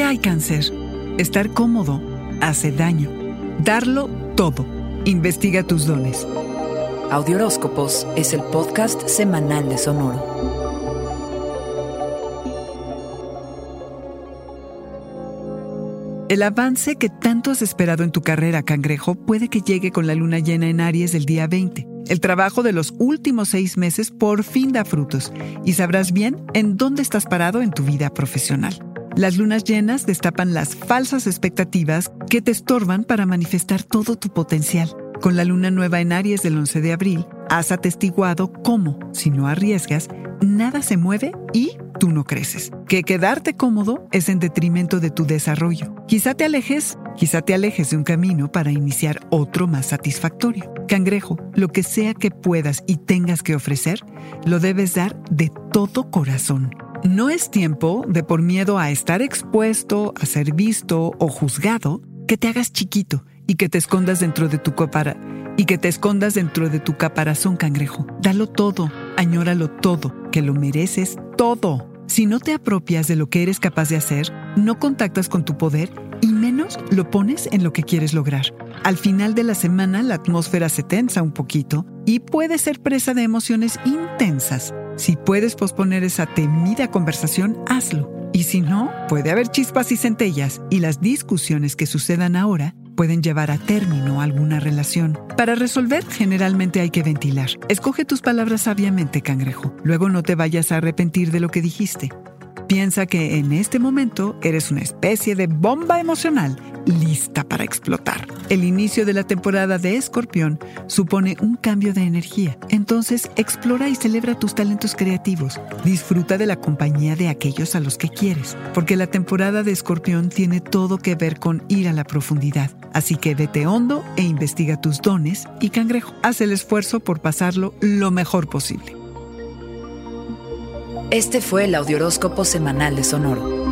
Ay, cáncer. Estar cómodo hace daño. Darlo todo. Investiga tus dones. Audioróscopos es el podcast semanal de Sonoro. El avance que tanto has esperado en tu carrera, cangrejo, puede que llegue con la luna llena en Aries el día 20. El trabajo de los últimos seis meses por fin da frutos y sabrás bien en dónde estás parado en tu vida profesional. Las lunas llenas destapan las falsas expectativas que te estorban para manifestar todo tu potencial. Con la luna nueva en Aries del 11 de abril, has atestiguado cómo, si no arriesgas, nada se mueve y tú no creces. Que quedarte cómodo es en detrimento de tu desarrollo. Quizá te alejes, quizá te alejes de un camino para iniciar otro más satisfactorio. Cangrejo, lo que sea que puedas y tengas que ofrecer, lo debes dar de todo corazón. No es tiempo de por miedo a estar expuesto, a ser visto o juzgado, que te hagas chiquito y que te escondas dentro de tu copara y que te escondas dentro de tu caparazón, cangrejo. Dalo todo, añóralo todo, que lo mereces todo. Si no te apropias de lo que eres capaz de hacer, no contactas con tu poder y menos lo pones en lo que quieres lograr. Al final de la semana la atmósfera se tensa un poquito y puede ser presa de emociones intensas. Si puedes posponer esa temida conversación, hazlo. Y si no, puede haber chispas y centellas y las discusiones que sucedan ahora pueden llevar a término alguna relación. Para resolver, generalmente hay que ventilar. Escoge tus palabras sabiamente, cangrejo. Luego no te vayas a arrepentir de lo que dijiste. Piensa que en este momento eres una especie de bomba emocional lista para explotar. El inicio de la temporada de Escorpión supone un cambio de energía. Entonces, explora y celebra tus talentos creativos. Disfruta de la compañía de aquellos a los que quieres, porque la temporada de Escorpión tiene todo que ver con ir a la profundidad. Así que vete hondo e investiga tus dones y cangrejo. Haz el esfuerzo por pasarlo lo mejor posible. Este fue el Audioróscopo Semanal de Sonoro.